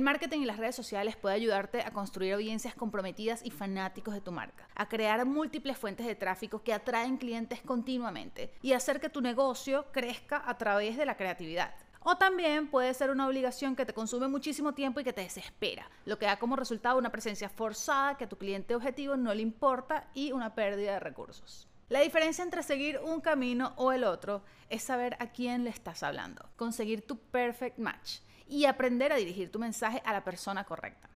El marketing y las redes sociales puede ayudarte a construir audiencias comprometidas y fanáticos de tu marca, a crear múltiples fuentes de tráfico que atraen clientes continuamente y hacer que tu negocio crezca a través de la creatividad. O también puede ser una obligación que te consume muchísimo tiempo y que te desespera, lo que da como resultado una presencia forzada que a tu cliente objetivo no le importa y una pérdida de recursos. La diferencia entre seguir un camino o el otro es saber a quién le estás hablando, conseguir tu perfect match y aprender a dirigir tu mensaje a la persona correcta.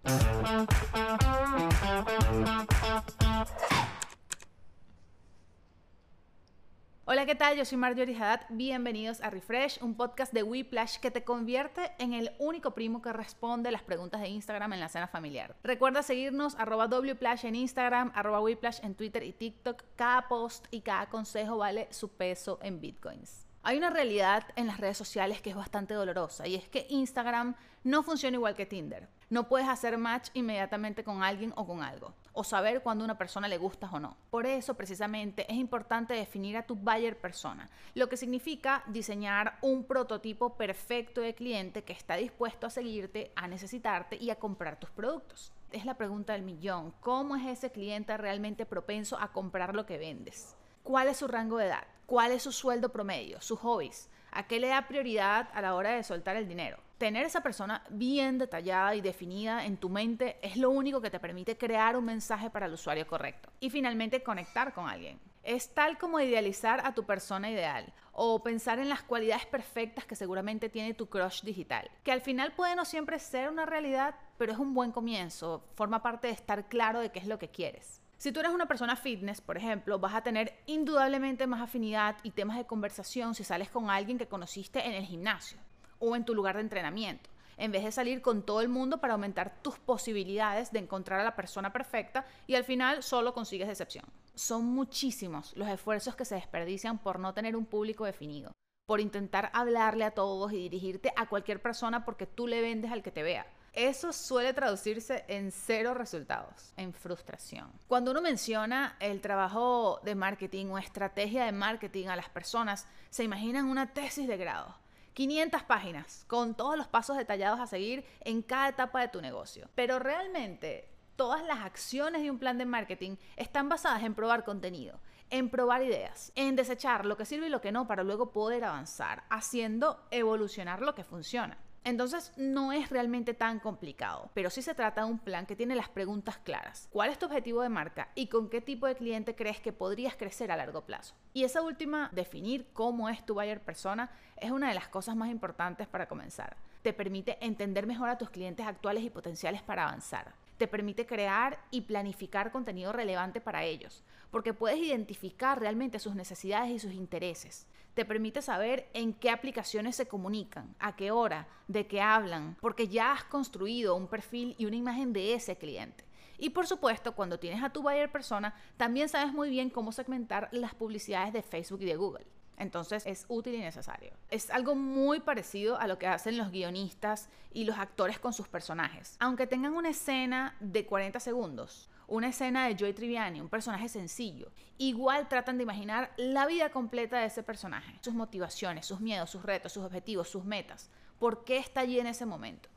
Hola, ¿qué tal? Yo soy Marjorie Haddad. Bienvenidos a Refresh, un podcast de Whiplash que te convierte en el único primo que responde las preguntas de Instagram en la cena familiar. Recuerda seguirnos arroba Wplash en Instagram, arroba Whiplash en Twitter y TikTok. Cada post y cada consejo vale su peso en bitcoins. Hay una realidad en las redes sociales que es bastante dolorosa y es que Instagram no funciona igual que Tinder. No puedes hacer match inmediatamente con alguien o con algo, o saber cuándo una persona le gustas o no. Por eso, precisamente, es importante definir a tu buyer persona, lo que significa diseñar un prototipo perfecto de cliente que está dispuesto a seguirte, a necesitarte y a comprar tus productos. Es la pregunta del millón. ¿Cómo es ese cliente realmente propenso a comprar lo que vendes? ¿Cuál es su rango de edad? ¿Cuál es su sueldo promedio? ¿Sus hobbies? ¿A qué le da prioridad a la hora de soltar el dinero? Tener esa persona bien detallada y definida en tu mente es lo único que te permite crear un mensaje para el usuario correcto. Y finalmente conectar con alguien. Es tal como idealizar a tu persona ideal o pensar en las cualidades perfectas que seguramente tiene tu crush digital, que al final puede no siempre ser una realidad, pero es un buen comienzo, forma parte de estar claro de qué es lo que quieres. Si tú eres una persona fitness, por ejemplo, vas a tener indudablemente más afinidad y temas de conversación si sales con alguien que conociste en el gimnasio o en tu lugar de entrenamiento, en vez de salir con todo el mundo para aumentar tus posibilidades de encontrar a la persona perfecta y al final solo consigues decepción. Son muchísimos los esfuerzos que se desperdician por no tener un público definido, por intentar hablarle a todos y dirigirte a cualquier persona porque tú le vendes al que te vea eso suele traducirse en cero resultados, en frustración. Cuando uno menciona el trabajo de marketing o estrategia de marketing a las personas, se imaginan una tesis de grado. 500 páginas con todos los pasos detallados a seguir en cada etapa de tu negocio. Pero realmente todas las acciones de un plan de marketing están basadas en probar contenido, en probar ideas, en desechar lo que sirve y lo que no para luego poder avanzar, haciendo evolucionar lo que funciona. Entonces no es realmente tan complicado, pero sí se trata de un plan que tiene las preguntas claras. ¿Cuál es tu objetivo de marca y con qué tipo de cliente crees que podrías crecer a largo plazo? Y esa última, definir cómo es tu buyer persona, es una de las cosas más importantes para comenzar. Te permite entender mejor a tus clientes actuales y potenciales para avanzar te permite crear y planificar contenido relevante para ellos, porque puedes identificar realmente sus necesidades y sus intereses. Te permite saber en qué aplicaciones se comunican, a qué hora, de qué hablan, porque ya has construido un perfil y una imagen de ese cliente. Y por supuesto, cuando tienes a tu buyer persona, también sabes muy bien cómo segmentar las publicidades de Facebook y de Google. Entonces es útil y necesario. Es algo muy parecido a lo que hacen los guionistas y los actores con sus personajes. Aunque tengan una escena de 40 segundos, una escena de Joy Triviani, un personaje sencillo, igual tratan de imaginar la vida completa de ese personaje, sus motivaciones, sus miedos, sus retos, sus objetivos, sus metas, por qué está allí en ese momento.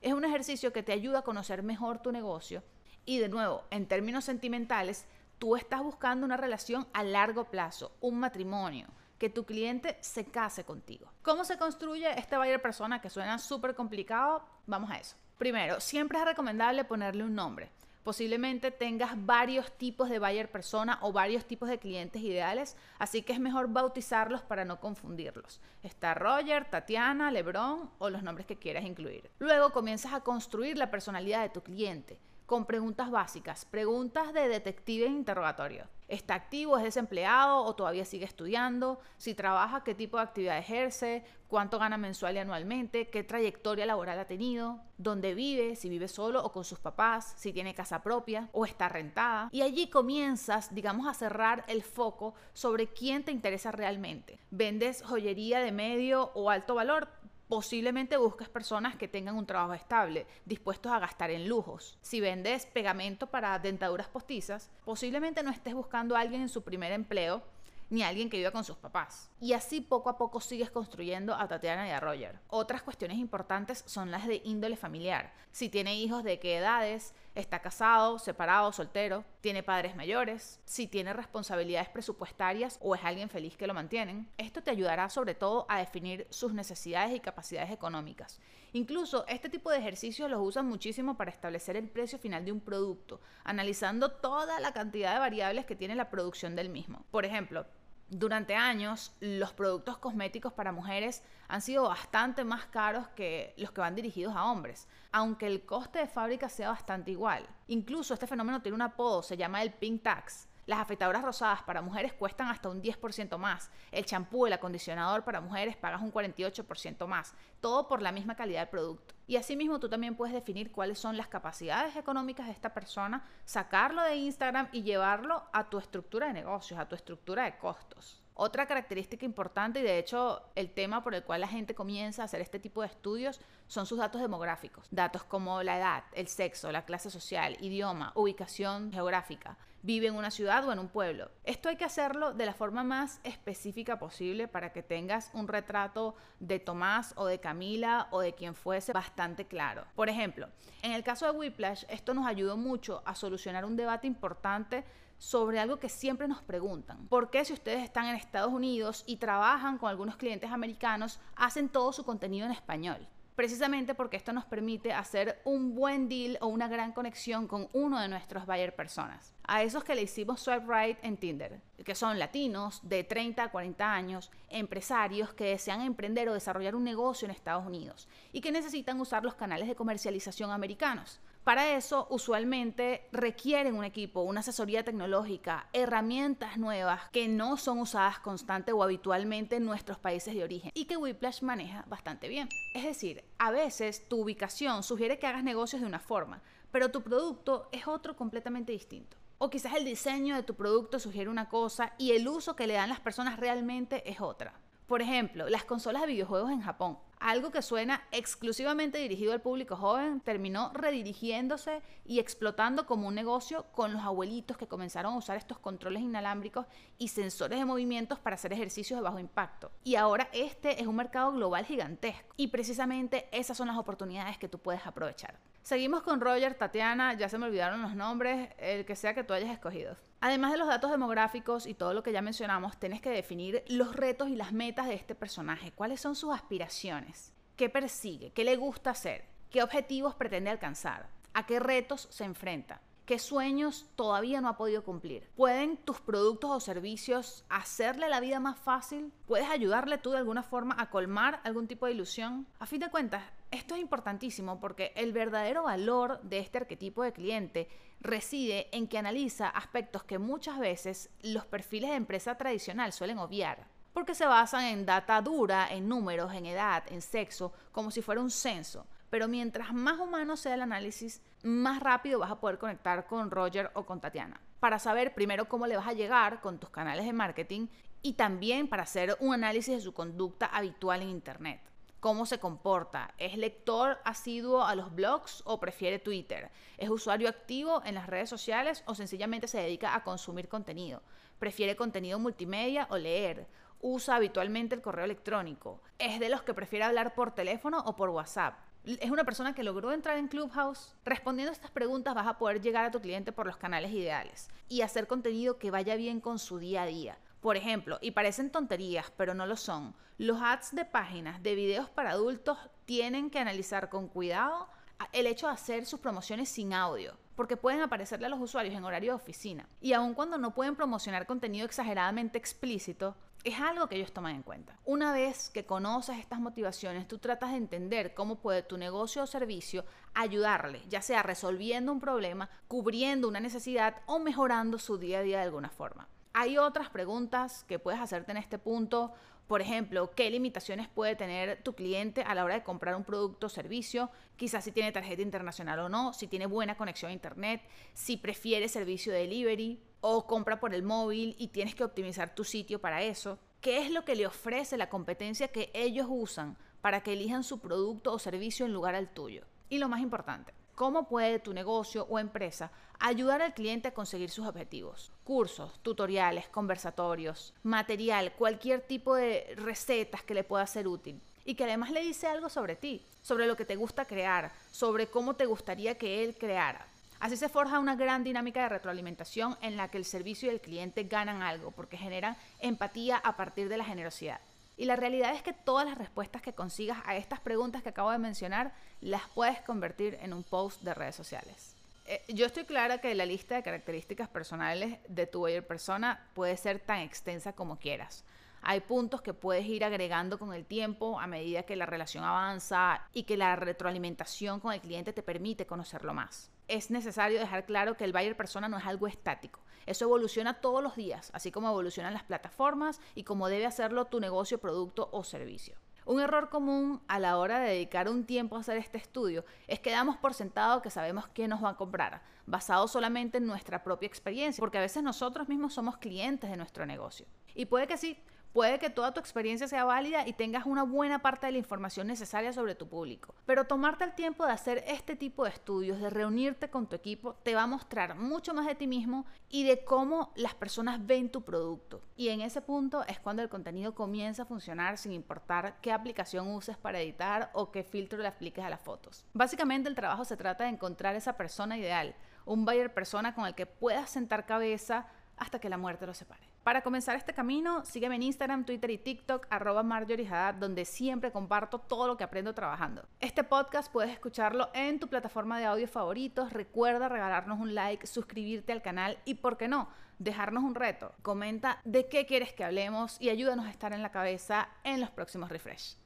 Es un ejercicio que te ayuda a conocer mejor tu negocio y de nuevo, en términos sentimentales, tú estás buscando una relación a largo plazo, un matrimonio, que tu cliente se case contigo. ¿Cómo se construye este buyer persona que suena súper complicado? Vamos a eso. Primero, siempre es recomendable ponerle un nombre. Posiblemente tengas varios tipos de buyer persona o varios tipos de clientes ideales, así que es mejor bautizarlos para no confundirlos. Está Roger, Tatiana, Lebron o los nombres que quieras incluir. Luego comienzas a construir la personalidad de tu cliente con preguntas básicas, preguntas de detective interrogatorio. ¿Está activo, es desempleado o todavía sigue estudiando? Si trabaja, ¿qué tipo de actividad ejerce? ¿Cuánto gana mensual y anualmente? ¿Qué trayectoria laboral ha tenido? ¿Dónde vive? Si vive solo o con sus papás, si tiene casa propia o está rentada. Y allí comienzas, digamos, a cerrar el foco sobre quién te interesa realmente. ¿Vendes joyería de medio o alto valor? Posiblemente busques personas que tengan un trabajo estable, dispuestos a gastar en lujos. Si vendes pegamento para dentaduras postizas, posiblemente no estés buscando a alguien en su primer empleo, ni alguien que viva con sus papás. Y así poco a poco sigues construyendo a Tatiana y a Roger. Otras cuestiones importantes son las de índole familiar. Si tiene hijos de qué edades, está casado, separado, soltero, tiene padres mayores, si tiene responsabilidades presupuestarias o es alguien feliz que lo mantienen. Esto te ayudará sobre todo a definir sus necesidades y capacidades económicas. Incluso este tipo de ejercicios los usan muchísimo para establecer el precio final de un producto, analizando toda la cantidad de variables que tiene la producción del mismo. Por ejemplo, durante años, los productos cosméticos para mujeres han sido bastante más caros que los que van dirigidos a hombres, aunque el coste de fábrica sea bastante igual. Incluso este fenómeno tiene un apodo, se llama el pink tax, las afeitadoras rosadas para mujeres cuestan hasta un 10% más. El champú, el acondicionador para mujeres pagas un 48% más. Todo por la misma calidad del producto. Y asimismo tú también puedes definir cuáles son las capacidades económicas de esta persona, sacarlo de Instagram y llevarlo a tu estructura de negocios, a tu estructura de costos. Otra característica importante y de hecho el tema por el cual la gente comienza a hacer este tipo de estudios son sus datos demográficos. Datos como la edad, el sexo, la clase social, idioma, ubicación geográfica vive en una ciudad o en un pueblo. Esto hay que hacerlo de la forma más específica posible para que tengas un retrato de Tomás o de Camila o de quien fuese bastante claro. Por ejemplo, en el caso de Whiplash, esto nos ayudó mucho a solucionar un debate importante sobre algo que siempre nos preguntan. ¿Por qué si ustedes están en Estados Unidos y trabajan con algunos clientes americanos, hacen todo su contenido en español? Precisamente porque esto nos permite hacer un buen deal o una gran conexión con uno de nuestros buyer personas. A esos que le hicimos swipe right en Tinder, que son latinos de 30 a 40 años, empresarios que desean emprender o desarrollar un negocio en Estados Unidos y que necesitan usar los canales de comercialización americanos. Para eso, usualmente requieren un equipo, una asesoría tecnológica, herramientas nuevas que no son usadas constante o habitualmente en nuestros países de origen y que Whiplash maneja bastante bien. Es decir, a veces tu ubicación sugiere que hagas negocios de una forma, pero tu producto es otro completamente distinto. O quizás el diseño de tu producto sugiere una cosa y el uso que le dan las personas realmente es otra. Por ejemplo, las consolas de videojuegos en Japón. Algo que suena exclusivamente dirigido al público joven terminó redirigiéndose y explotando como un negocio con los abuelitos que comenzaron a usar estos controles inalámbricos y sensores de movimientos para hacer ejercicios de bajo impacto. Y ahora este es un mercado global gigantesco y precisamente esas son las oportunidades que tú puedes aprovechar. Seguimos con Roger, Tatiana, ya se me olvidaron los nombres, el que sea que tú hayas escogido. Además de los datos demográficos y todo lo que ya mencionamos, tienes que definir los retos y las metas de este personaje. ¿Cuáles son sus aspiraciones? ¿Qué persigue? ¿Qué le gusta hacer? ¿Qué objetivos pretende alcanzar? ¿A qué retos se enfrenta? ¿Qué sueños todavía no ha podido cumplir? ¿Pueden tus productos o servicios hacerle la vida más fácil? ¿Puedes ayudarle tú de alguna forma a colmar algún tipo de ilusión? A fin de cuentas, esto es importantísimo porque el verdadero valor de este arquetipo de cliente reside en que analiza aspectos que muchas veces los perfiles de empresa tradicional suelen obviar porque se basan en data dura, en números, en edad, en sexo, como si fuera un censo. Pero mientras más humano sea el análisis, más rápido vas a poder conectar con Roger o con Tatiana. Para saber primero cómo le vas a llegar con tus canales de marketing y también para hacer un análisis de su conducta habitual en Internet. ¿Cómo se comporta? ¿Es lector asiduo a los blogs o prefiere Twitter? ¿Es usuario activo en las redes sociales o sencillamente se dedica a consumir contenido? ¿Prefiere contenido multimedia o leer? usa habitualmente el correo electrónico. Es de los que prefiere hablar por teléfono o por WhatsApp. Es una persona que logró entrar en Clubhouse. Respondiendo a estas preguntas vas a poder llegar a tu cliente por los canales ideales y hacer contenido que vaya bien con su día a día. Por ejemplo, y parecen tonterías, pero no lo son, los ads de páginas de videos para adultos tienen que analizar con cuidado el hecho de hacer sus promociones sin audio, porque pueden aparecerle a los usuarios en horario de oficina. Y aun cuando no pueden promocionar contenido exageradamente explícito, es algo que ellos toman en cuenta. Una vez que conoces estas motivaciones, tú tratas de entender cómo puede tu negocio o servicio ayudarle, ya sea resolviendo un problema, cubriendo una necesidad o mejorando su día a día de alguna forma. Hay otras preguntas que puedes hacerte en este punto. Por ejemplo, ¿qué limitaciones puede tener tu cliente a la hora de comprar un producto o servicio? Quizás si tiene tarjeta internacional o no, si tiene buena conexión a Internet, si prefiere servicio de delivery o compra por el móvil y tienes que optimizar tu sitio para eso. ¿Qué es lo que le ofrece la competencia que ellos usan para que elijan su producto o servicio en lugar al tuyo? Y lo más importante, ¿Cómo puede tu negocio o empresa ayudar al cliente a conseguir sus objetivos? Cursos, tutoriales, conversatorios, material, cualquier tipo de recetas que le pueda ser útil y que además le dice algo sobre ti, sobre lo que te gusta crear, sobre cómo te gustaría que él creara. Así se forja una gran dinámica de retroalimentación en la que el servicio y el cliente ganan algo porque generan empatía a partir de la generosidad. Y la realidad es que todas las respuestas que consigas a estas preguntas que acabo de mencionar las puedes convertir en un post de redes sociales. Eh, yo estoy clara que la lista de características personales de tu buyer persona puede ser tan extensa como quieras. Hay puntos que puedes ir agregando con el tiempo a medida que la relación avanza y que la retroalimentación con el cliente te permite conocerlo más es necesario dejar claro que el buyer persona no es algo estático. Eso evoluciona todos los días, así como evolucionan las plataformas y como debe hacerlo tu negocio, producto o servicio. Un error común a la hora de dedicar un tiempo a hacer este estudio es que damos por sentado que sabemos qué nos va a comprar, basado solamente en nuestra propia experiencia, porque a veces nosotros mismos somos clientes de nuestro negocio. Y puede que sí, Puede que toda tu experiencia sea válida y tengas una buena parte de la información necesaria sobre tu público, pero tomarte el tiempo de hacer este tipo de estudios, de reunirte con tu equipo, te va a mostrar mucho más de ti mismo y de cómo las personas ven tu producto. Y en ese punto es cuando el contenido comienza a funcionar sin importar qué aplicación uses para editar o qué filtro le apliques a las fotos. Básicamente el trabajo se trata de encontrar esa persona ideal, un buyer persona con el que puedas sentar cabeza hasta que la muerte lo separe. Para comenzar este camino, sígueme en Instagram, Twitter y TikTok, arroba Marjorie donde siempre comparto todo lo que aprendo trabajando. Este podcast puedes escucharlo en tu plataforma de audio favoritos. Recuerda regalarnos un like, suscribirte al canal y, ¿por qué no?, dejarnos un reto. Comenta de qué quieres que hablemos y ayúdanos a estar en la cabeza en los próximos refresh.